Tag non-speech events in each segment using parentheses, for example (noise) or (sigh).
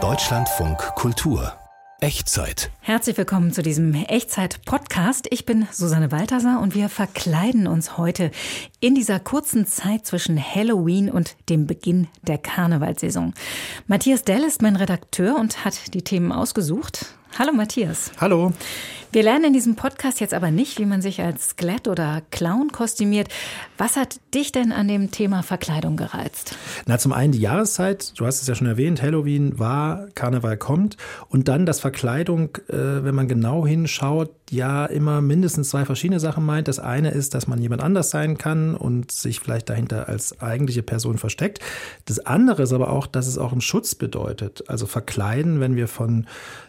Deutschlandfunk Kultur Echtzeit. Herzlich willkommen zu diesem Echtzeit-Podcast. Ich bin Susanne Balthasar und wir verkleiden uns heute in dieser kurzen Zeit zwischen Halloween und dem Beginn der Karnevalsaison. Matthias Dell ist mein Redakteur und hat die Themen ausgesucht. Hallo Matthias. Hallo. Wir lernen in diesem Podcast jetzt aber nicht, wie man sich als Skelett oder Clown kostümiert. Was hat dich denn an dem Thema Verkleidung gereizt? Na, zum einen die Jahreszeit, du hast es ja schon erwähnt, Halloween war, Karneval kommt und dann, dass Verkleidung, äh, wenn man genau hinschaut, ja immer mindestens zwei verschiedene Sachen meint. Das eine ist, dass man jemand anders sein kann und sich vielleicht dahinter als eigentliche Person versteckt. Das andere ist aber auch, dass es auch einen Schutz bedeutet. Also verkleiden, wenn wir von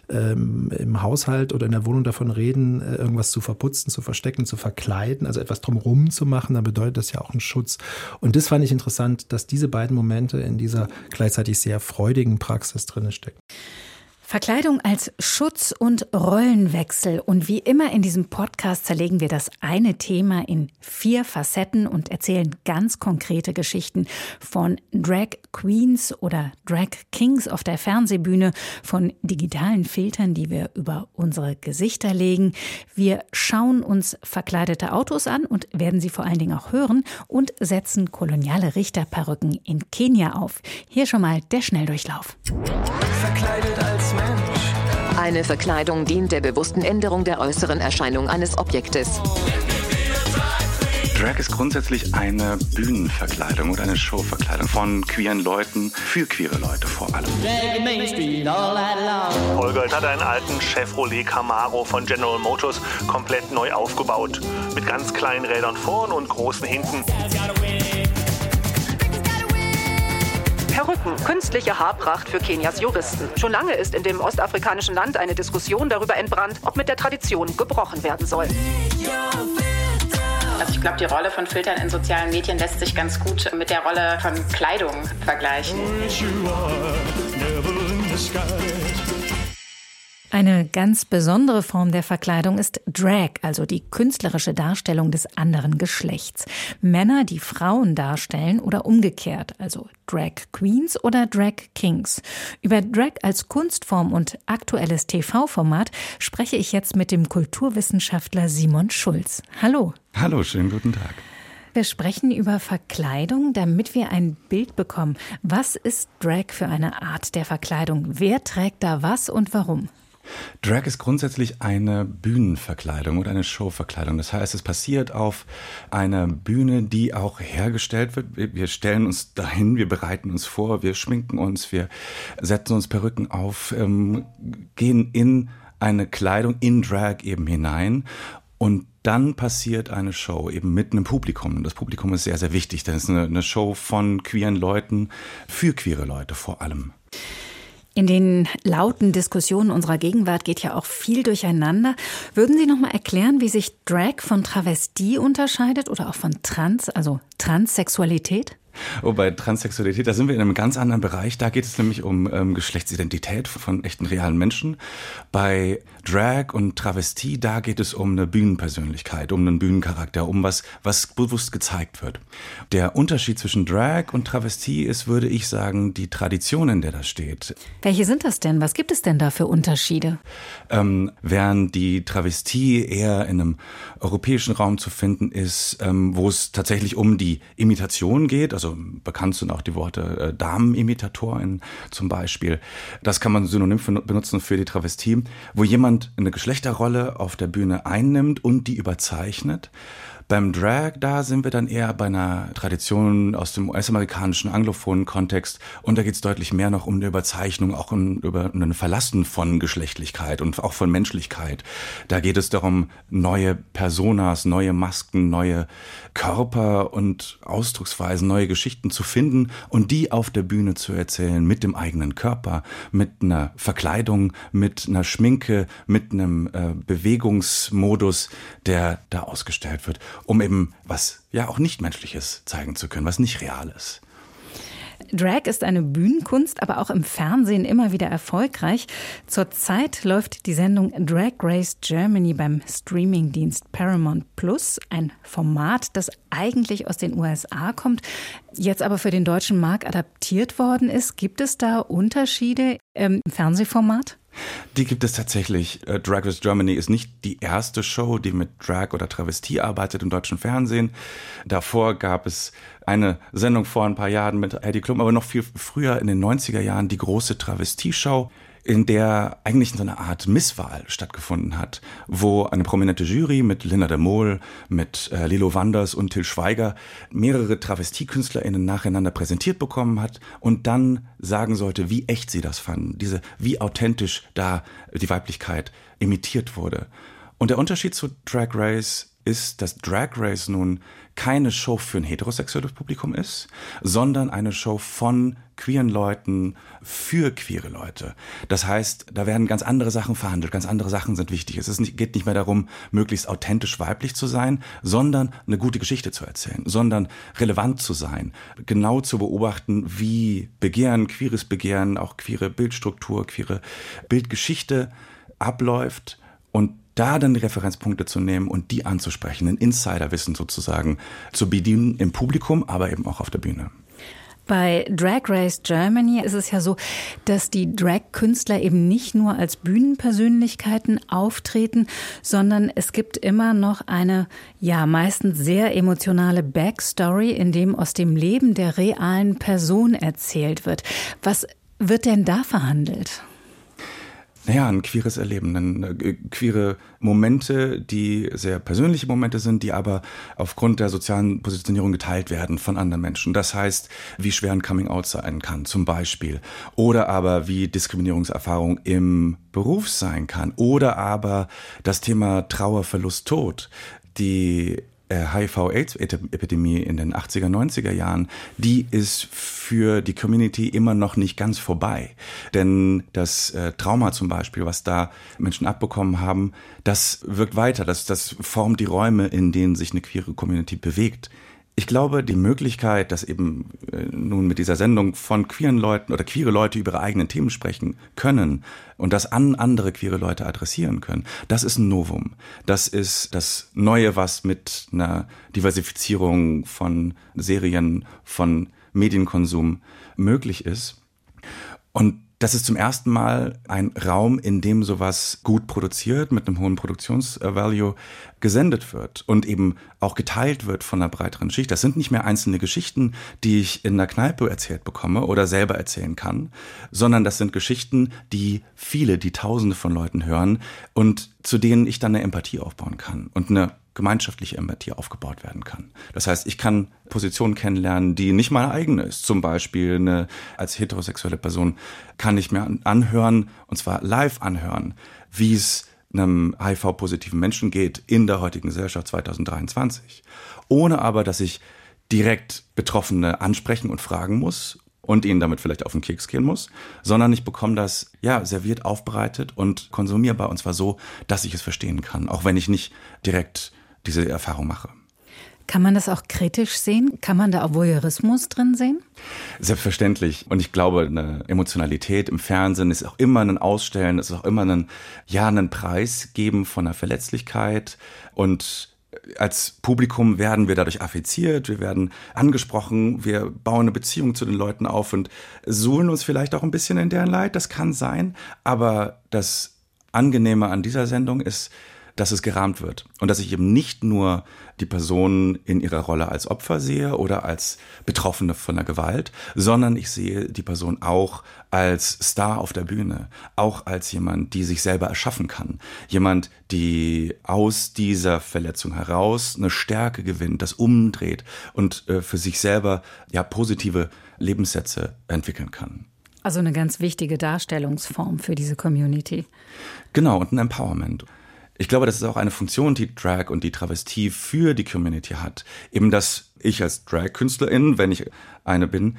ähm, im Haushalt oder in der Wohnung davon reden, äh, irgendwas zu verputzen, zu verstecken, zu verkleiden, also etwas drumherum zu machen, dann bedeutet das ja auch einen Schutz. Und das fand ich interessant, dass diese beiden Momente in dieser gleichzeitig sehr freudigen Praxis drin stecken. Verkleidung als Schutz und Rollenwechsel. Und wie immer in diesem Podcast zerlegen wir das eine Thema in vier Facetten und erzählen ganz konkrete Geschichten von Drag Queens oder Drag Kings auf der Fernsehbühne, von digitalen Filtern, die wir über unsere Gesichter legen. Wir schauen uns verkleidete Autos an und werden sie vor allen Dingen auch hören und setzen koloniale Richterperücken in Kenia auf. Hier schon mal der Schnelldurchlauf. Verkleidet als eine Verkleidung dient der bewussten Änderung der äußeren Erscheinung eines Objektes. Drag ist grundsätzlich eine Bühnenverkleidung oder eine Showverkleidung von queeren Leuten für queere Leute vor allem. Holger hat einen alten Chevrolet Camaro von General Motors komplett neu aufgebaut. Mit ganz kleinen Rädern vorn und großen hinten. Perücken, künstliche Haarpracht für Kenias Juristen. Schon lange ist in dem ostafrikanischen Land eine Diskussion darüber entbrannt, ob mit der Tradition gebrochen werden soll. Also ich glaube, die Rolle von Filtern in sozialen Medien lässt sich ganz gut mit der Rolle von Kleidung vergleichen. Eine ganz besondere Form der Verkleidung ist Drag, also die künstlerische Darstellung des anderen Geschlechts. Männer, die Frauen darstellen oder umgekehrt, also Drag Queens oder Drag Kings. Über Drag als Kunstform und aktuelles TV-Format spreche ich jetzt mit dem Kulturwissenschaftler Simon Schulz. Hallo. Hallo, schönen guten Tag. Wir sprechen über Verkleidung, damit wir ein Bild bekommen. Was ist Drag für eine Art der Verkleidung? Wer trägt da was und warum? Drag ist grundsätzlich eine Bühnenverkleidung oder eine Showverkleidung. Das heißt, es passiert auf einer Bühne, die auch hergestellt wird. Wir stellen uns dahin, wir bereiten uns vor, wir schminken uns, wir setzen uns Perücken auf, ähm, gehen in eine Kleidung in Drag eben hinein und dann passiert eine Show eben mit einem Publikum. Und das Publikum ist sehr, sehr wichtig, denn es ist eine, eine Show von queeren Leuten für queere Leute vor allem. In den lauten Diskussionen unserer Gegenwart geht ja auch viel durcheinander. Würden Sie noch mal erklären, wie sich Drag von Travestie unterscheidet oder auch von Trans, also Transsexualität? Oh, bei Transsexualität, da sind wir in einem ganz anderen Bereich. Da geht es nämlich um ähm, Geschlechtsidentität von echten realen Menschen. Bei Drag und Travestie, da geht es um eine Bühnenpersönlichkeit, um einen Bühnencharakter, um was, was bewusst gezeigt wird. Der Unterschied zwischen Drag und Travestie ist, würde ich sagen, die Tradition, in der das steht. Welche sind das denn? Was gibt es denn da für Unterschiede? Ähm, während die Travestie eher in einem europäischen Raum zu finden ist, ähm, wo es tatsächlich um die Imitation geht, also bekannt sind auch die Worte äh, Damenimitatorin zum Beispiel. Das kann man synonym für, benutzen für die Travestie, wo jemand eine Geschlechterrolle auf der Bühne einnimmt und die überzeichnet. Beim Drag, da sind wir dann eher bei einer Tradition aus dem US-amerikanischen anglophonen Kontext und da geht es deutlich mehr noch um eine Überzeichnung, auch um, über ein Verlassen von Geschlechtlichkeit und auch von Menschlichkeit. Da geht es darum, neue Personas, neue Masken, neue Körper und Ausdrucksweisen, neue Geschichten zu finden und die auf der Bühne zu erzählen mit dem eigenen Körper, mit einer Verkleidung, mit einer Schminke, mit einem äh, Bewegungsmodus, der da ausgestellt wird um eben was ja auch nicht menschliches zeigen zu können, was nicht real ist. Drag ist eine Bühnenkunst, aber auch im Fernsehen immer wieder erfolgreich. Zurzeit läuft die Sendung Drag Race Germany beim Streamingdienst Paramount Plus, ein Format, das eigentlich aus den USA kommt, jetzt aber für den deutschen Markt adaptiert worden ist. Gibt es da Unterschiede im Fernsehformat? Die gibt es tatsächlich. Äh, Drag Race Germany ist nicht die erste Show, die mit Drag oder Travestie arbeitet im deutschen Fernsehen. Davor gab es eine Sendung vor ein paar Jahren mit Heidi Klum, aber noch viel früher in den 90er Jahren die große Travestie-Show in der eigentlich so eine Art Misswahl stattgefunden hat, wo eine prominente Jury mit Linda de Mol, mit äh, Lilo Wanders und Till Schweiger mehrere Travestiekünstlerinnen nacheinander präsentiert bekommen hat und dann sagen sollte, wie echt sie das fanden, diese, wie authentisch da die Weiblichkeit imitiert wurde. Und der Unterschied zu Drag Race ist, dass Drag Race nun keine Show für ein heterosexuelles Publikum ist, sondern eine Show von queeren Leuten für queere Leute. Das heißt, da werden ganz andere Sachen verhandelt, ganz andere Sachen sind wichtig. Es nicht, geht nicht mehr darum, möglichst authentisch weiblich zu sein, sondern eine gute Geschichte zu erzählen, sondern relevant zu sein, genau zu beobachten, wie Begehren, queeres Begehren, auch queere Bildstruktur, queere Bildgeschichte abläuft und da dann die Referenzpunkte zu nehmen und die anzusprechen, ein Insiderwissen sozusagen zu bedienen im Publikum, aber eben auch auf der Bühne. Bei Drag Race Germany ist es ja so, dass die Drag-Künstler eben nicht nur als Bühnenpersönlichkeiten auftreten, sondern es gibt immer noch eine, ja, meistens sehr emotionale Backstory, in dem aus dem Leben der realen Person erzählt wird. Was wird denn da verhandelt? Naja, ein queeres Erleben, ein, äh, queere Momente, die sehr persönliche Momente sind, die aber aufgrund der sozialen Positionierung geteilt werden von anderen Menschen. Das heißt, wie schwer ein Coming-out sein kann, zum Beispiel. Oder aber wie Diskriminierungserfahrung im Beruf sein kann. Oder aber das Thema Trauer, Verlust, Tod. Die HIV-AIDS-Epidemie in den 80er, 90er Jahren, die ist für die Community immer noch nicht ganz vorbei. Denn das äh, Trauma zum Beispiel, was da Menschen abbekommen haben, das wirkt weiter, das, das formt die Räume, in denen sich eine queere Community bewegt. Ich glaube, die Möglichkeit, dass eben äh, nun mit dieser Sendung von queeren Leuten oder queere Leute über ihre eigenen Themen sprechen können und das an andere queere Leute adressieren können, das ist ein Novum. Das ist das Neue, was mit einer Diversifizierung von Serien, von Medienkonsum möglich ist. Und das ist zum ersten Mal ein Raum, in dem sowas gut produziert, mit einem hohen Produktionsvalue gesendet wird und eben auch geteilt wird von einer breiteren Schicht. Das sind nicht mehr einzelne Geschichten, die ich in der Kneipe erzählt bekomme oder selber erzählen kann, sondern das sind Geschichten, die viele, die Tausende von Leuten hören und zu denen ich dann eine Empathie aufbauen kann und eine gemeinschaftliche Empathie aufgebaut werden kann. Das heißt, ich kann Positionen kennenlernen, die nicht meine eigene ist. Zum Beispiel eine, als heterosexuelle Person kann ich mir anhören, und zwar live anhören, wie es einem HIV-positiven Menschen geht in der heutigen Gesellschaft 2023. Ohne aber, dass ich direkt Betroffene ansprechen und fragen muss und ihnen damit vielleicht auf den Keks gehen muss, sondern ich bekomme das ja serviert, aufbereitet und konsumierbar und zwar so, dass ich es verstehen kann, auch wenn ich nicht direkt diese Erfahrung mache. Kann man das auch kritisch sehen? Kann man da auch Voyeurismus drin sehen? Selbstverständlich. Und ich glaube, eine Emotionalität im Fernsehen ist auch immer ein Ausstellen, ist auch immer ein, ja, einen Preis geben von einer Verletzlichkeit. Und als Publikum werden wir dadurch affiziert, wir werden angesprochen, wir bauen eine Beziehung zu den Leuten auf und suhlen uns vielleicht auch ein bisschen in deren Leid. Das kann sein. Aber das Angenehme an dieser Sendung ist, dass es gerahmt wird und dass ich eben nicht nur die Person in ihrer Rolle als Opfer sehe oder als Betroffene von der Gewalt, sondern ich sehe die Person auch als Star auf der Bühne, auch als jemand, die sich selber erschaffen kann, jemand, die aus dieser Verletzung heraus eine Stärke gewinnt, das umdreht und äh, für sich selber ja positive Lebenssätze entwickeln kann. Also eine ganz wichtige Darstellungsform für diese Community. Genau, und ein Empowerment. Ich glaube, das ist auch eine Funktion, die Drag und die Travestie für die Community hat. Eben, dass ich als Drag-Künstlerin, wenn ich eine bin,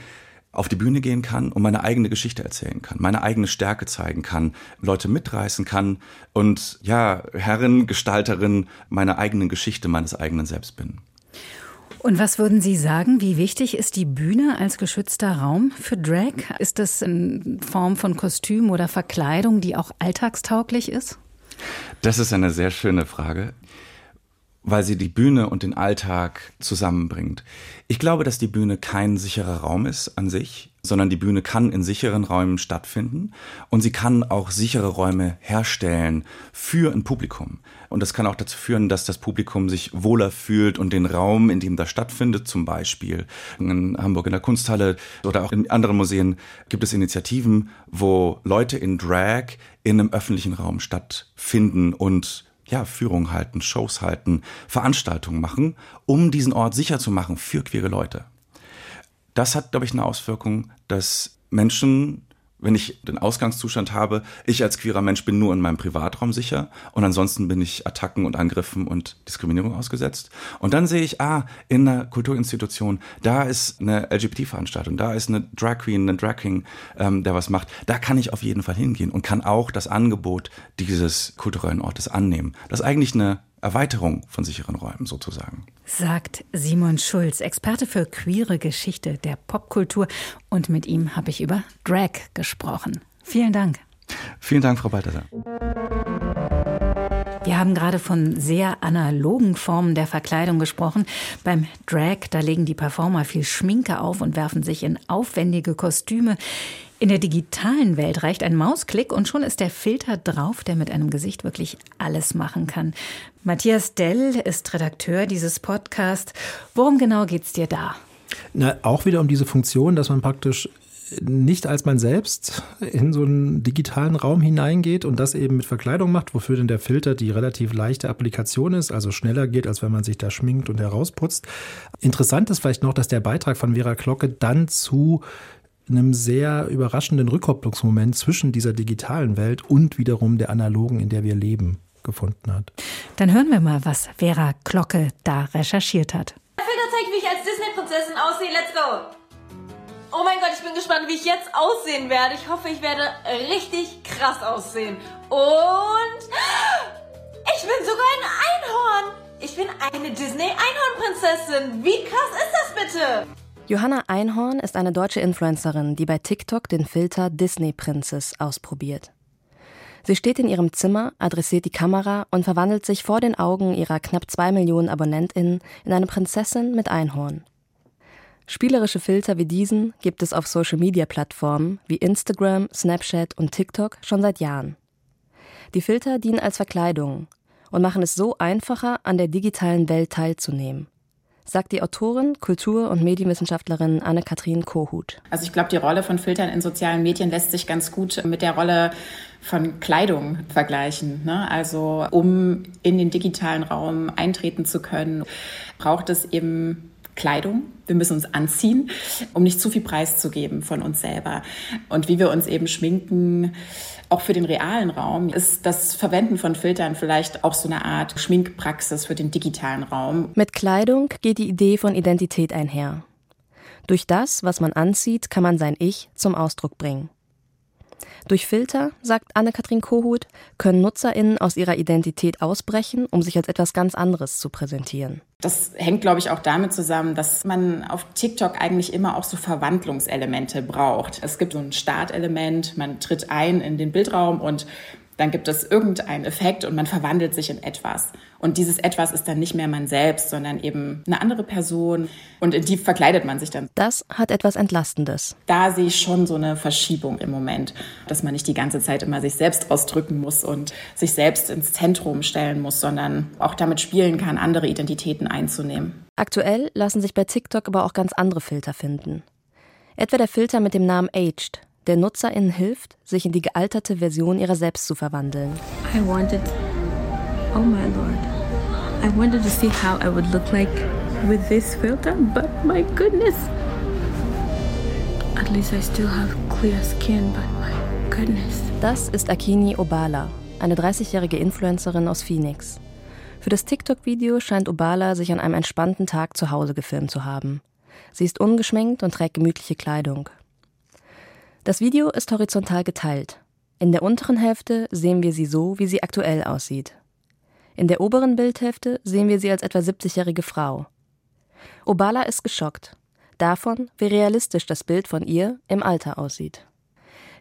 auf die Bühne gehen kann und meine eigene Geschichte erzählen kann, meine eigene Stärke zeigen kann, Leute mitreißen kann und ja, Herrin, Gestalterin meiner eigenen Geschichte, meines eigenen Selbst bin. Und was würden Sie sagen, wie wichtig ist die Bühne als geschützter Raum für Drag? Ist das in Form von Kostüm oder Verkleidung, die auch alltagstauglich ist? Das ist eine sehr schöne Frage weil sie die Bühne und den Alltag zusammenbringt. Ich glaube, dass die Bühne kein sicherer Raum ist an sich, sondern die Bühne kann in sicheren Räumen stattfinden und sie kann auch sichere Räume herstellen für ein Publikum. Und das kann auch dazu führen, dass das Publikum sich wohler fühlt und den Raum, in dem das stattfindet, zum Beispiel in Hamburg in der Kunsthalle oder auch in anderen Museen, gibt es Initiativen, wo Leute in Drag in einem öffentlichen Raum stattfinden und ja, Führungen halten, Shows halten, Veranstaltungen machen, um diesen Ort sicher zu machen für queere Leute. Das hat, glaube ich, eine Auswirkung, dass Menschen wenn ich den Ausgangszustand habe, ich als queerer Mensch bin nur in meinem Privatraum sicher und ansonsten bin ich Attacken und Angriffen und Diskriminierung ausgesetzt. Und dann sehe ich, ah, in einer Kulturinstitution, da ist eine LGBT-Veranstaltung, da ist eine Drag Queen, ein Drag King, ähm, der was macht. Da kann ich auf jeden Fall hingehen und kann auch das Angebot dieses kulturellen Ortes annehmen. Das ist eigentlich eine Erweiterung von sicheren Räumen sozusagen. Sagt Simon Schulz, Experte für queere Geschichte der Popkultur. Und mit ihm habe ich über Drag gesprochen. Vielen Dank. Vielen Dank, Frau Balthasar. Wir haben gerade von sehr analogen Formen der Verkleidung gesprochen. Beim Drag, da legen die Performer viel Schminke auf und werfen sich in aufwendige Kostüme. In der digitalen Welt reicht ein Mausklick und schon ist der Filter drauf, der mit einem Gesicht wirklich alles machen kann. Matthias Dell ist Redakteur dieses Podcasts. Worum genau geht's dir da? Na, auch wieder um diese Funktion, dass man praktisch nicht als man selbst in so einen digitalen Raum hineingeht und das eben mit Verkleidung macht, wofür denn der Filter die relativ leichte Applikation ist, also schneller geht, als wenn man sich da schminkt und herausputzt. Interessant ist vielleicht noch, dass der Beitrag von Vera Glocke dann zu einem sehr überraschenden Rückkopplungsmoment zwischen dieser digitalen Welt und wiederum der analogen, in der wir leben, gefunden hat. Dann hören wir mal, was Vera Glocke da recherchiert hat. Der Filter zeigt, wie ich als Disney-Prinzessin aussehe. Let's go! Oh mein Gott, ich bin gespannt, wie ich jetzt aussehen werde. Ich hoffe, ich werde richtig krass aussehen. Und ich bin sogar ein Einhorn. Ich bin eine Disney-Einhorn-Prinzessin. Wie krass ist das bitte? Johanna Einhorn ist eine deutsche Influencerin, die bei TikTok den Filter Disney Princess ausprobiert. Sie steht in ihrem Zimmer, adressiert die Kamera und verwandelt sich vor den Augen ihrer knapp zwei Millionen AbonnentInnen in eine Prinzessin mit Einhorn. Spielerische Filter wie diesen gibt es auf Social-Media-Plattformen wie Instagram, Snapchat und TikTok schon seit Jahren. Die Filter dienen als Verkleidung und machen es so einfacher, an der digitalen Welt teilzunehmen sagt die Autorin, Kultur- und Medienwissenschaftlerin Anne-Kathrin Kohut. Also ich glaube, die Rolle von Filtern in sozialen Medien lässt sich ganz gut mit der Rolle von Kleidung vergleichen. Ne? Also um in den digitalen Raum eintreten zu können, braucht es eben Kleidung. Wir müssen uns anziehen, um nicht zu viel preiszugeben von uns selber. Und wie wir uns eben schminken, auch für den realen Raum ist das Verwenden von Filtern vielleicht auch so eine Art Schminkpraxis für den digitalen Raum. Mit Kleidung geht die Idee von Identität einher. Durch das, was man anzieht, kann man sein Ich zum Ausdruck bringen. Durch Filter, sagt Anne-Kathrin Kohut, können NutzerInnen aus ihrer Identität ausbrechen, um sich als etwas ganz anderes zu präsentieren. Das hängt, glaube ich, auch damit zusammen, dass man auf TikTok eigentlich immer auch so Verwandlungselemente braucht. Es gibt so ein Startelement, man tritt ein in den Bildraum und dann gibt es irgendeinen Effekt und man verwandelt sich in etwas. Und dieses etwas ist dann nicht mehr man selbst, sondern eben eine andere Person und in die verkleidet man sich dann. Das hat etwas Entlastendes. Da sehe ich schon so eine Verschiebung im Moment, dass man nicht die ganze Zeit immer sich selbst ausdrücken muss und sich selbst ins Zentrum stellen muss, sondern auch damit spielen kann, andere Identitäten einzunehmen. Aktuell lassen sich bei TikTok aber auch ganz andere Filter finden. Etwa der Filter mit dem Namen Aged der NutzerInnen hilft, sich in die gealterte Version ihrer selbst zu verwandeln. I wanted, oh my lord, I wanted to see how I would look like with this filter, but my goodness. At least I still have clear skin, but my goodness. Das ist Akini Obala, eine 30-jährige Influencerin aus Phoenix. Für das TikTok-Video scheint Obala sich an einem entspannten Tag zu Hause gefilmt zu haben. Sie ist ungeschminkt und trägt gemütliche Kleidung. Das Video ist horizontal geteilt. In der unteren Hälfte sehen wir sie so, wie sie aktuell aussieht. In der oberen Bildhälfte sehen wir sie als etwa 70-jährige Frau. Obala ist geschockt. Davon, wie realistisch das Bild von ihr im Alter aussieht.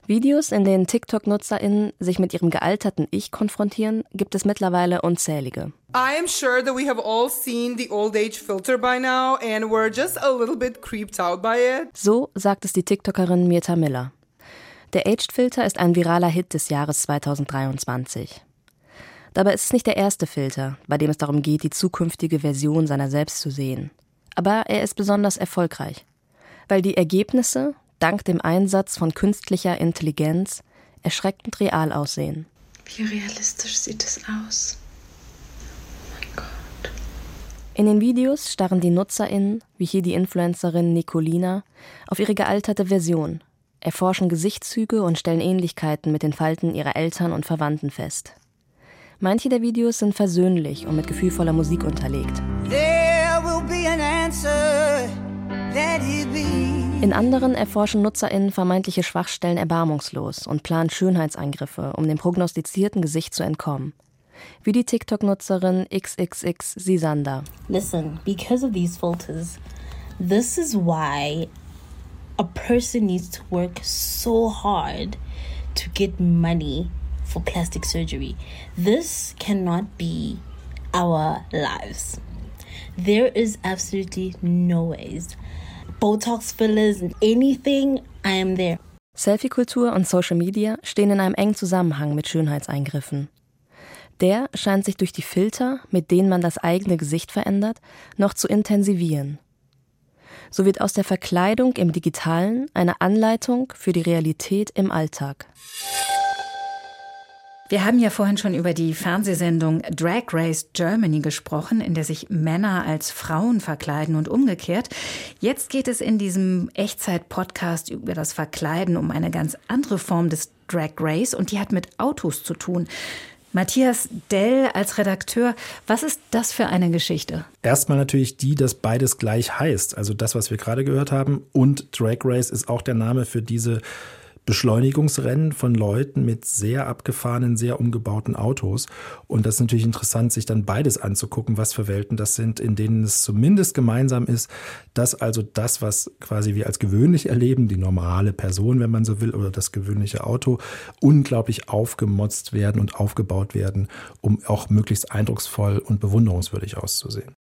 Videos, in denen TikTok-NutzerInnen sich mit ihrem gealterten Ich konfrontieren, gibt es mittlerweile unzählige. I am sure that we have all seen the old age filter by now and we're just a little bit creeped out by it. So sagt es die TikTokerin Mirta Miller. Der Aged-Filter ist ein viraler Hit des Jahres 2023. Dabei ist es nicht der erste Filter, bei dem es darum geht, die zukünftige Version seiner selbst zu sehen. Aber er ist besonders erfolgreich, weil die Ergebnisse, dank dem Einsatz von künstlicher Intelligenz, erschreckend real aussehen. Wie realistisch sieht es aus? In den Videos starren die NutzerInnen, wie hier die Influencerin Nicolina, auf ihre gealterte Version, erforschen Gesichtszüge und stellen Ähnlichkeiten mit den Falten ihrer Eltern und Verwandten fest. Manche der Videos sind versöhnlich und mit gefühlvoller Musik unterlegt. In anderen erforschen NutzerInnen vermeintliche Schwachstellen erbarmungslos und planen Schönheitseingriffe, um dem prognostizierten Gesicht zu entkommen wie die TikTok-Nutzerin XXX Sisanda. Listen, because of these filters, this is why a person needs to work so hard to get money for plastic surgery. This cannot be our lives. There is absolutely no ways. Botox fillers anything, I am there. Selfie-Kultur und Social Media stehen in einem engen Zusammenhang mit Schönheitseingriffen. Der scheint sich durch die Filter, mit denen man das eigene Gesicht verändert, noch zu intensivieren. So wird aus der Verkleidung im digitalen eine Anleitung für die Realität im Alltag. Wir haben ja vorhin schon über die Fernsehsendung Drag Race Germany gesprochen, in der sich Männer als Frauen verkleiden und umgekehrt. Jetzt geht es in diesem Echtzeit-Podcast über das Verkleiden um eine ganz andere Form des Drag Race und die hat mit Autos zu tun. Matthias Dell als Redakteur, was ist das für eine Geschichte? Erstmal natürlich die, dass beides gleich heißt. Also das, was wir gerade gehört haben. Und Drag Race ist auch der Name für diese Beschleunigungsrennen von Leuten mit sehr abgefahrenen, sehr umgebauten Autos. Und das ist natürlich interessant, sich dann beides anzugucken, was für Welten das sind, in denen es zumindest gemeinsam ist, dass also das, was quasi wir als gewöhnlich erleben, die normale Person, wenn man so will, oder das gewöhnliche Auto, unglaublich aufgemotzt werden und aufgebaut werden, um auch möglichst eindrucksvoll und bewunderungswürdig auszusehen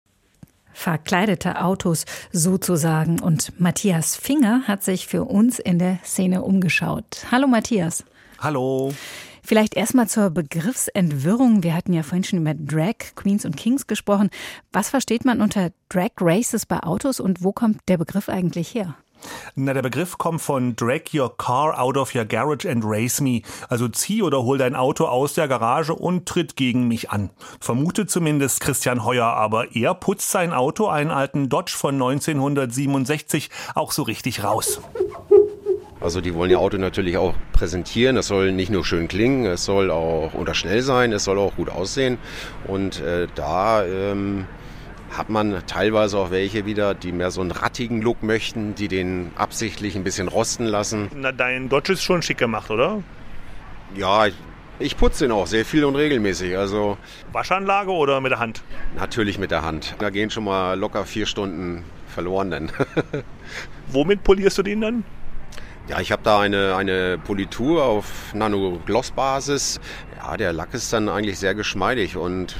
verkleidete Autos sozusagen. Und Matthias Finger hat sich für uns in der Szene umgeschaut. Hallo Matthias. Hallo. Vielleicht erstmal zur Begriffsentwirrung. Wir hatten ja vorhin schon über Drag Queens und Kings gesprochen. Was versteht man unter Drag Races bei Autos und wo kommt der Begriff eigentlich her? Na, der Begriff kommt von Drag your car out of your garage and race me. Also zieh oder hol dein Auto aus der Garage und tritt gegen mich an. Vermutet zumindest Christian Heuer, aber er putzt sein Auto, einen alten Dodge von 1967, auch so richtig raus. Also die wollen ihr Auto natürlich auch präsentieren. Es soll nicht nur schön klingen, es soll auch unterschnell sein, es soll auch gut aussehen. Und äh, da ähm, hat man teilweise auch welche wieder, die mehr so einen rattigen Look möchten, die den absichtlich ein bisschen rosten lassen. Na, dein Dodge ist schon schick gemacht, oder? Ja, ich, putze den auch sehr viel und regelmäßig. Also Waschanlage oder mit der Hand? Natürlich mit der Hand. Da gehen schon mal locker vier Stunden verloren dann. (laughs) Womit polierst du den dann? Ja, ich habe da eine, eine Politur auf Nano-Gloss-Basis. Ja, der Lack ist dann eigentlich sehr geschmeidig und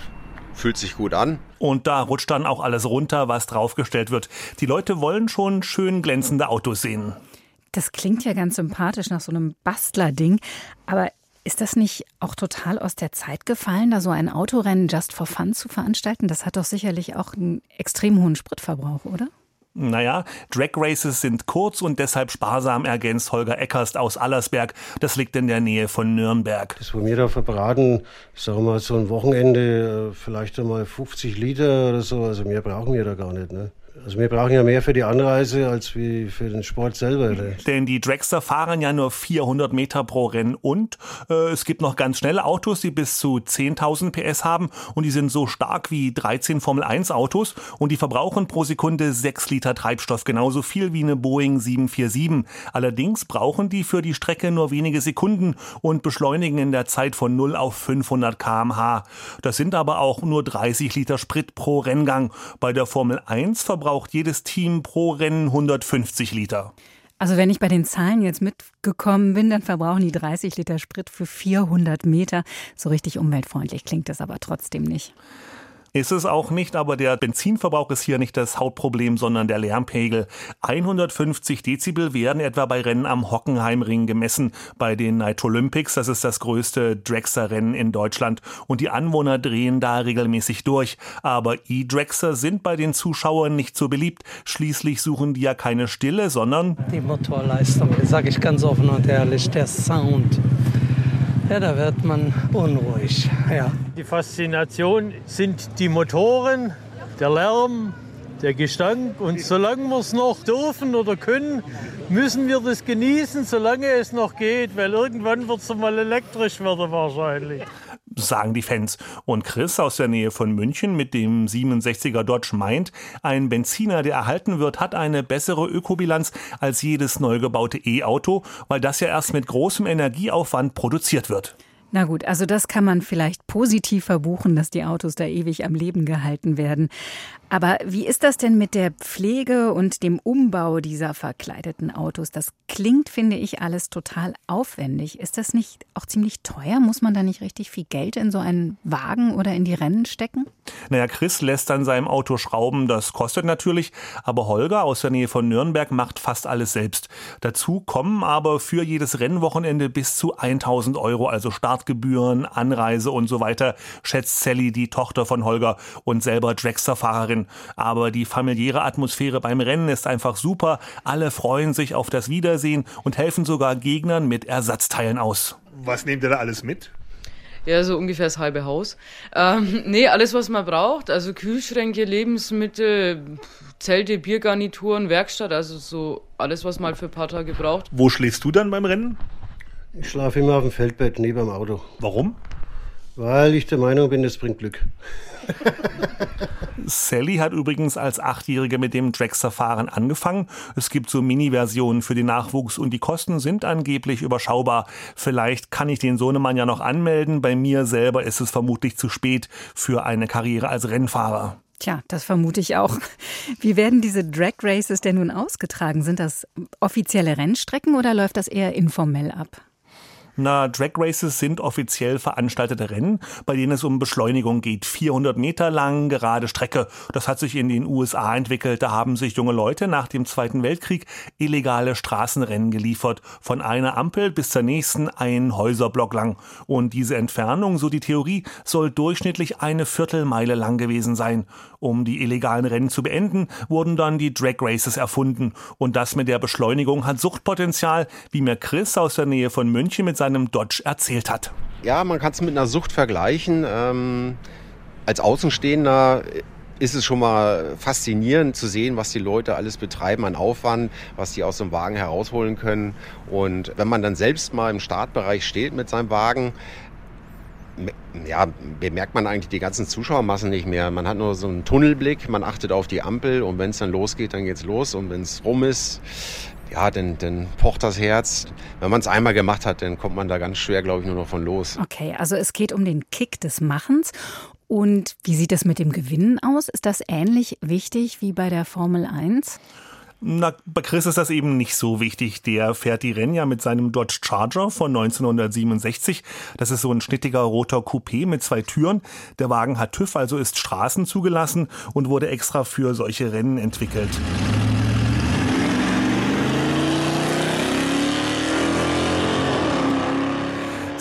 fühlt sich gut an. Und da rutscht dann auch alles runter, was draufgestellt wird. Die Leute wollen schon schön glänzende Autos sehen. Das klingt ja ganz sympathisch nach so einem Bastler-Ding. Aber ist das nicht auch total aus der Zeit gefallen, da so ein Autorennen just for fun zu veranstalten? Das hat doch sicherlich auch einen extrem hohen Spritverbrauch, oder? Naja, Drag Races sind kurz und deshalb sparsam, ergänzt Holger Eckerst aus Allersberg. Das liegt in der Nähe von Nürnberg. Das, wo wir da verbraten, sagen wir mal, so ein Wochenende, äh, vielleicht einmal 50 Liter oder so. Also mehr brauchen wir da gar nicht. Ne? Also wir brauchen ja mehr für die Anreise als wie für den Sport selber. Denn die Dragster fahren ja nur 400 Meter pro Rennen und äh, es gibt noch ganz schnelle Autos, die bis zu 10.000 PS haben und die sind so stark wie 13 Formel 1 Autos und die verbrauchen pro Sekunde 6 Liter Treibstoff, genauso viel wie eine Boeing 747. Allerdings brauchen die für die Strecke nur wenige Sekunden und beschleunigen in der Zeit von 0 auf 500 kmh. Das sind aber auch nur 30 Liter Sprit pro Renngang. Bei der Formel 1 verbrauchen verbraucht jedes Team pro Rennen 150 Liter. Also wenn ich bei den Zahlen jetzt mitgekommen bin, dann verbrauchen die 30 Liter Sprit für 400 Meter. So richtig umweltfreundlich klingt das aber trotzdem nicht. Ist es auch nicht, aber der Benzinverbrauch ist hier nicht das Hauptproblem, sondern der Lärmpegel. 150 Dezibel werden etwa bei Rennen am Hockenheimring gemessen, bei den Night Olympics. Das ist das größte Dragster-Rennen in Deutschland. Und die Anwohner drehen da regelmäßig durch. Aber E-Dragster sind bei den Zuschauern nicht so beliebt. Schließlich suchen die ja keine Stille, sondern die Motorleistung, sage ich ganz offen und ehrlich, der Sound. Ja, da wird man unruhig. Ja. Die Faszination sind die Motoren, der Lärm, der Gestank. Und solange wir es noch dürfen oder können, müssen wir das genießen, solange es noch geht. Weil irgendwann wird es mal elektrisch werden wahrscheinlich sagen die Fans. Und Chris aus der Nähe von München mit dem 67er Dodge meint, ein Benziner, der erhalten wird, hat eine bessere Ökobilanz als jedes neu gebaute E-Auto, weil das ja erst mit großem Energieaufwand produziert wird. Na gut, also das kann man vielleicht positiv verbuchen, dass die Autos da ewig am Leben gehalten werden. Aber wie ist das denn mit der Pflege und dem Umbau dieser verkleideten Autos? Das klingt, finde ich, alles total aufwendig. Ist das nicht auch ziemlich teuer? Muss man da nicht richtig viel Geld in so einen Wagen oder in die Rennen stecken? Naja, Chris lässt an seinem Auto schrauben, das kostet natürlich. Aber Holger aus der Nähe von Nürnberg macht fast alles selbst. Dazu kommen aber für jedes Rennwochenende bis zu 1000 Euro, also Startgebühren, Anreise und so weiter, schätzt Sally, die Tochter von Holger und selber Dragster-Fahrerin. Aber die familiäre Atmosphäre beim Rennen ist einfach super. Alle freuen sich auf das Wiedersehen und helfen sogar Gegnern mit Ersatzteilen aus. Was nehmt ihr da alles mit? Ja, so ungefähr das halbe Haus. Ähm, nee, alles, was man braucht. Also Kühlschränke, Lebensmittel, Zelte, Biergarnituren, Werkstatt, also so alles, was man halt für ein paar Tage braucht. Wo schläfst du dann beim Rennen? Ich schlafe immer auf dem Feldbett neben dem Auto. Warum? Weil ich der Meinung bin, das bringt Glück. (laughs) Sally hat übrigens als Achtjährige mit dem Dragster-Fahren angefangen. Es gibt so Mini-Versionen für den Nachwuchs und die Kosten sind angeblich überschaubar. Vielleicht kann ich den Sohnemann ja noch anmelden. Bei mir selber ist es vermutlich zu spät für eine Karriere als Rennfahrer. Tja, das vermute ich auch. Wie werden diese Drag Races denn nun ausgetragen? Sind das offizielle Rennstrecken oder läuft das eher informell ab? Na, Drag Races sind offiziell veranstaltete Rennen, bei denen es um Beschleunigung geht. 400 Meter lang, gerade Strecke. Das hat sich in den USA entwickelt. Da haben sich junge Leute nach dem Zweiten Weltkrieg illegale Straßenrennen geliefert. Von einer Ampel bis zur nächsten ein Häuserblock lang. Und diese Entfernung, so die Theorie, soll durchschnittlich eine Viertelmeile lang gewesen sein. Um die illegalen Rennen zu beenden, wurden dann die Drag Races erfunden. Und das mit der Beschleunigung hat Suchtpotenzial, wie mir Chris aus der Nähe von München mit seinem seinem Dodge erzählt hat. Ja, man kann es mit einer Sucht vergleichen. Ähm, als Außenstehender ist es schon mal faszinierend zu sehen, was die Leute alles betreiben an Aufwand, was die aus dem Wagen herausholen können. Und wenn man dann selbst mal im Startbereich steht mit seinem Wagen, ja, bemerkt man eigentlich die ganzen Zuschauermassen nicht mehr. Man hat nur so einen Tunnelblick, man achtet auf die Ampel und wenn es dann losgeht, dann geht's los und wenn es rum ist, ja, dann, dann pocht das Herz. Wenn man es einmal gemacht hat, dann kommt man da ganz schwer, glaube ich, nur noch von los. Okay, also es geht um den Kick des Machens. Und wie sieht es mit dem Gewinnen aus? Ist das ähnlich wichtig wie bei der Formel 1? Na, bei Chris ist das eben nicht so wichtig. Der fährt die Rennen ja mit seinem Dodge Charger von 1967. Das ist so ein schnittiger roter Coupé mit zwei Türen. Der Wagen hat TÜV, also ist Straßen zugelassen und wurde extra für solche Rennen entwickelt.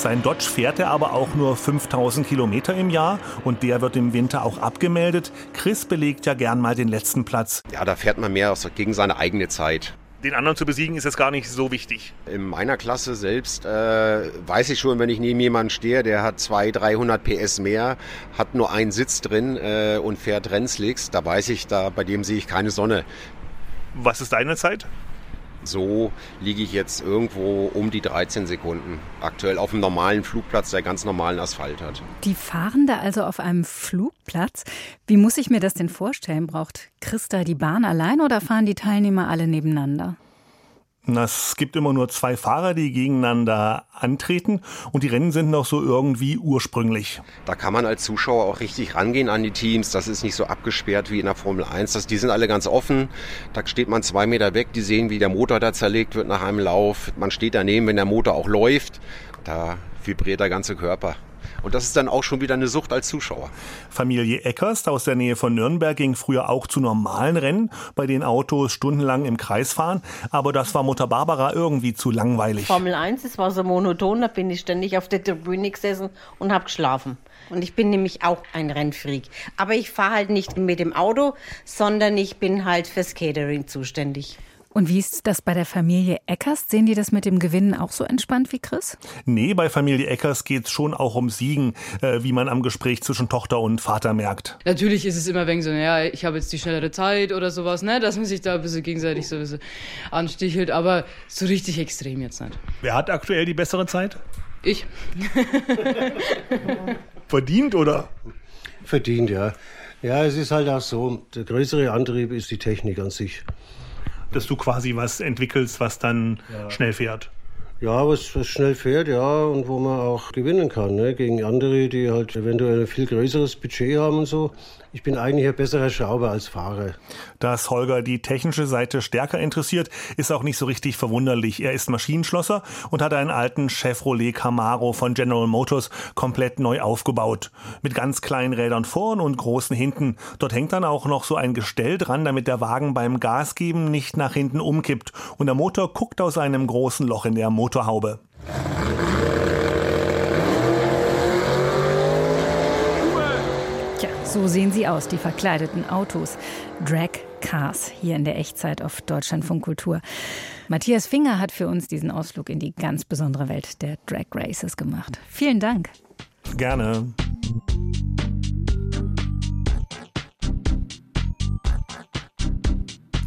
Sein Dodge fährt er aber auch nur 5000 Kilometer im Jahr und der wird im Winter auch abgemeldet. Chris belegt ja gern mal den letzten Platz. Ja, da fährt man mehr gegen seine eigene Zeit. Den anderen zu besiegen ist jetzt gar nicht so wichtig. In meiner Klasse selbst äh, weiß ich schon, wenn ich neben jemanden stehe, der hat 200, 300 PS mehr, hat nur einen Sitz drin äh, und fährt Rennslicks, da weiß ich, da bei dem sehe ich keine Sonne. Was ist deine Zeit? So liege ich jetzt irgendwo um die 13 Sekunden. Aktuell auf einem normalen Flugplatz, der ganz normalen Asphalt hat. Die fahren da also auf einem Flugplatz. Wie muss ich mir das denn vorstellen? Braucht Christa die Bahn allein oder fahren die Teilnehmer alle nebeneinander? Es gibt immer nur zwei Fahrer, die gegeneinander antreten und die Rennen sind noch so irgendwie ursprünglich. Da kann man als Zuschauer auch richtig rangehen an die Teams. Das ist nicht so abgesperrt wie in der Formel 1. Das, die sind alle ganz offen. Da steht man zwei Meter weg, die sehen, wie der Motor da zerlegt wird nach einem Lauf. Man steht daneben, wenn der Motor auch läuft. Da vibriert der ganze Körper. Und das ist dann auch schon wieder eine Sucht als Zuschauer. Familie Eckerst aus der Nähe von Nürnberg ging früher auch zu normalen Rennen, bei denen Autos stundenlang im Kreis fahren. Aber das war Mutter Barbara irgendwie zu langweilig. Formel 1, das war so monoton, da bin ich ständig auf der Tribüne gesessen und habe geschlafen. Und ich bin nämlich auch ein Rennfreak. Aber ich fahre halt nicht mit dem Auto, sondern ich bin halt fürs Catering zuständig. Und wie ist das bei der Familie Eckers? Sehen die das mit dem Gewinnen auch so entspannt wie Chris? Nee, bei Familie Eckers geht es schon auch um Siegen, äh, wie man am Gespräch zwischen Tochter und Vater merkt. Natürlich ist es immer wegen so, ja, ich habe jetzt die schnellere Zeit oder sowas, ne, dass man sich da ein bisschen gegenseitig so ein bisschen anstichelt, aber so richtig extrem jetzt nicht. Wer hat aktuell die bessere Zeit? Ich. (laughs) Verdient oder? Verdient, ja. Ja, es ist halt auch so, der größere Antrieb ist die Technik an sich. Dass du quasi was entwickelst, was dann Ja. schnell fährt. Ja, was, was schnell fährt, ja, und wo man auch gewinnen kann, ne? gegen andere, die halt eventuell ein viel größeres Budget haben und so. Ich bin eigentlich ein besserer Schrauber als Fahrer. Dass Holger die technische Seite stärker interessiert, ist auch nicht so richtig verwunderlich. Er ist Maschinenschlosser und hat einen alten Chevrolet Camaro von General Motors komplett neu aufgebaut. Mit ganz kleinen Rädern vorn und großen hinten. Dort hängt dann auch noch so ein Gestell dran, damit der Wagen beim Gasgeben nicht nach hinten umkippt. Und der Motor guckt aus einem großen Loch in der Motorhaube. So sehen sie aus, die verkleideten Autos. Drag Cars hier in der Echtzeit auf Deutschlandfunk Kultur. Matthias Finger hat für uns diesen Ausflug in die ganz besondere Welt der Drag Races gemacht. Vielen Dank. Gerne.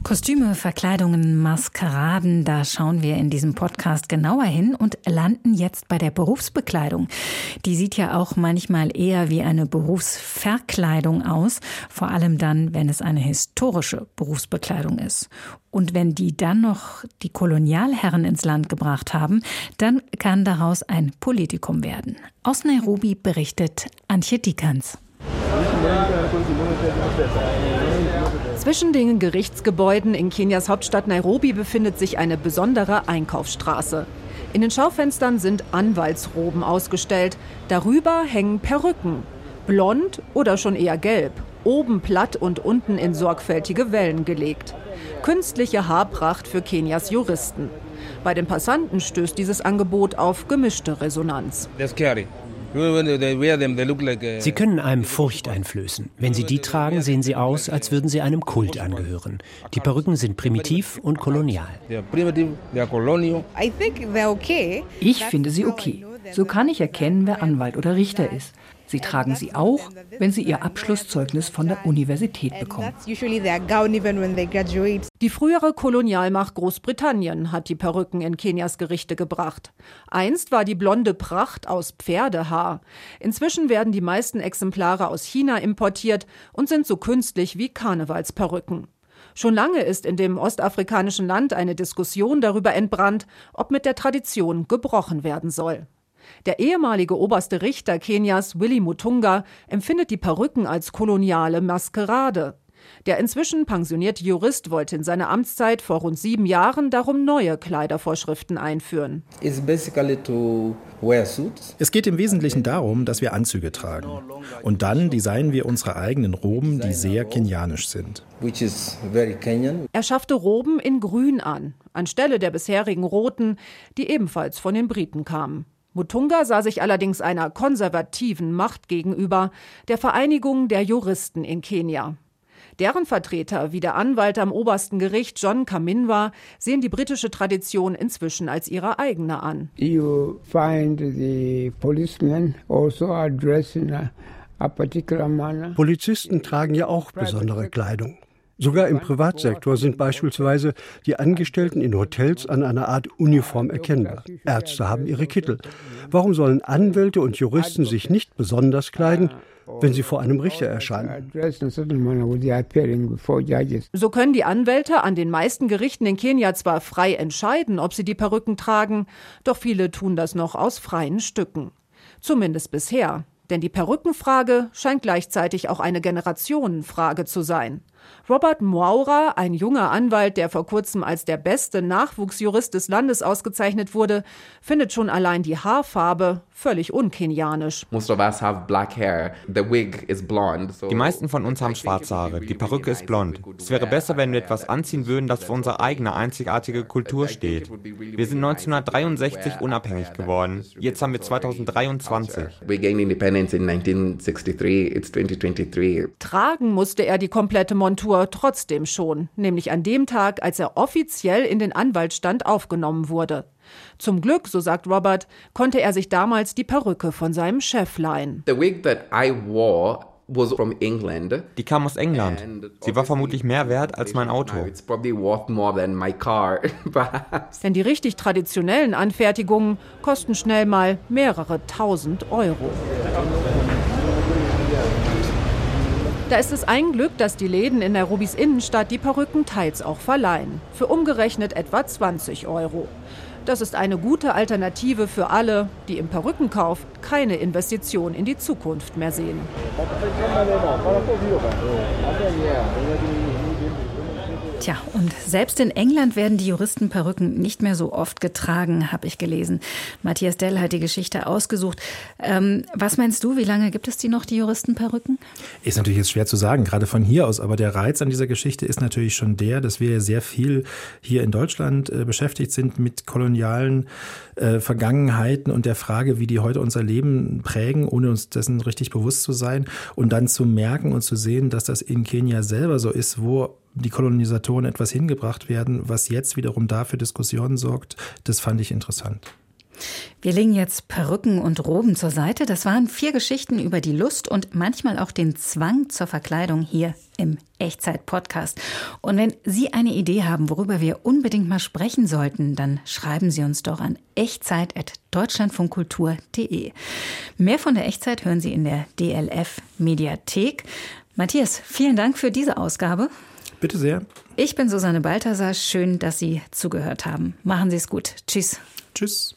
Kostüme, Verkleidungen, Maskeraden, da schauen wir in diesem Podcast genauer hin und landen jetzt bei der Berufsbekleidung. Die sieht ja auch manchmal eher wie eine Berufsverkleidung aus, vor allem dann, wenn es eine historische Berufsbekleidung ist. Und wenn die dann noch die Kolonialherren ins Land gebracht haben, dann kann daraus ein Politikum werden. Aus Nairobi berichtet Antje Dikans. Zwischen den Gerichtsgebäuden in Kenias Hauptstadt Nairobi befindet sich eine besondere Einkaufsstraße. In den Schaufenstern sind Anwaltsroben ausgestellt. Darüber hängen Perücken. Blond oder schon eher gelb. Oben platt und unten in sorgfältige Wellen gelegt. Künstliche Haarpracht für Kenias Juristen. Bei den Passanten stößt dieses Angebot auf gemischte Resonanz. Sie können einem Furcht einflößen. Wenn Sie die tragen, sehen Sie aus, als würden Sie einem Kult angehören. Die Perücken sind primitiv und kolonial. Ich finde sie okay. So kann ich erkennen, wer Anwalt oder Richter ist. Sie tragen sie auch, wenn sie ihr Abschlusszeugnis von der Universität bekommen. Die frühere Kolonialmacht Großbritannien hat die Perücken in Kenias Gerichte gebracht. Einst war die blonde Pracht aus Pferdehaar. Inzwischen werden die meisten Exemplare aus China importiert und sind so künstlich wie Karnevalsperücken. Schon lange ist in dem ostafrikanischen Land eine Diskussion darüber entbrannt, ob mit der Tradition gebrochen werden soll. Der ehemalige oberste Richter Kenias, Willy Mutunga, empfindet die Perücken als koloniale Maskerade. Der inzwischen pensionierte Jurist wollte in seiner Amtszeit vor rund sieben Jahren darum neue Kleidervorschriften einführen. Es geht im Wesentlichen darum, dass wir Anzüge tragen. Und dann designen wir unsere eigenen Roben, die sehr kenianisch sind. Er schaffte Roben in Grün an, anstelle der bisherigen roten, die ebenfalls von den Briten kamen. Mutunga sah sich allerdings einer konservativen Macht gegenüber, der Vereinigung der Juristen in Kenia. Deren Vertreter, wie der Anwalt am obersten Gericht John Kaminwa, sehen die britische Tradition inzwischen als ihre eigene an. You find the policemen also addressing a, a particular manner. Polizisten tragen ja auch besondere Kleidung. Sogar im Privatsektor sind beispielsweise die Angestellten in Hotels an einer Art Uniform erkennbar. Ärzte haben ihre Kittel. Warum sollen Anwälte und Juristen sich nicht besonders kleiden, wenn sie vor einem Richter erscheinen? So können die Anwälte an den meisten Gerichten in Kenia zwar frei entscheiden, ob sie die Perücken tragen, doch viele tun das noch aus freien Stücken. Zumindest bisher. Denn die Perückenfrage scheint gleichzeitig auch eine Generationenfrage zu sein. Robert Moura, ein junger Anwalt, der vor kurzem als der beste Nachwuchsjurist des Landes ausgezeichnet wurde, findet schon allein die Haarfarbe völlig unkenianisch. Die meisten von uns haben schwarze Haare, die Perücke ist blond. Es wäre besser, wenn wir etwas anziehen würden, das für unsere eigene einzigartige Kultur steht. Wir sind 1963 unabhängig geworden. Jetzt haben wir 2023. Tragen musste er die komplette Montur trotzdem schon, nämlich an dem Tag, als er offiziell in den Anwaltsstand aufgenommen wurde. Zum Glück, so sagt Robert, konnte er sich damals die Perücke von seinem Chef leihen. Die kam aus England. Sie war vermutlich mehr wert als mein Auto. (laughs) Denn die richtig traditionellen Anfertigungen kosten schnell mal mehrere tausend Euro. Da ist es ein Glück, dass die Läden in Nairobis Innenstadt die Perücken teils auch verleihen. Für umgerechnet etwa 20 Euro. Das ist eine gute Alternative für alle, die im Perückenkauf keine Investition in die Zukunft mehr sehen. Tja, und selbst in England werden die Juristenperücken nicht mehr so oft getragen, habe ich gelesen. Matthias Dell hat die Geschichte ausgesucht. Ähm, was meinst du, wie lange gibt es die noch, die Juristenperücken? Ist natürlich jetzt schwer zu sagen, gerade von hier aus. Aber der Reiz an dieser Geschichte ist natürlich schon der, dass wir sehr viel hier in Deutschland äh, beschäftigt sind mit kolonialen äh, Vergangenheiten und der Frage, wie die heute unser Leben prägen, ohne uns dessen richtig bewusst zu sein. Und dann zu merken und zu sehen, dass das in Kenia selber so ist, wo die Kolonisatoren etwas hingebracht werden, was jetzt wiederum dafür Diskussionen sorgt, das fand ich interessant. Wir legen jetzt Perücken und Roben zur Seite. Das waren vier Geschichten über die Lust und manchmal auch den Zwang zur Verkleidung hier im Echtzeit-Podcast. Und wenn Sie eine Idee haben, worüber wir unbedingt mal sprechen sollten, dann schreiben Sie uns doch an echtzeit.deutschlandfunkkultur.de. Mehr von der Echtzeit hören Sie in der DLF Mediathek. Matthias, vielen Dank für diese Ausgabe. Bitte sehr. Ich bin Susanne Balthasar. Schön, dass Sie zugehört haben. Machen Sie es gut. Tschüss. Tschüss.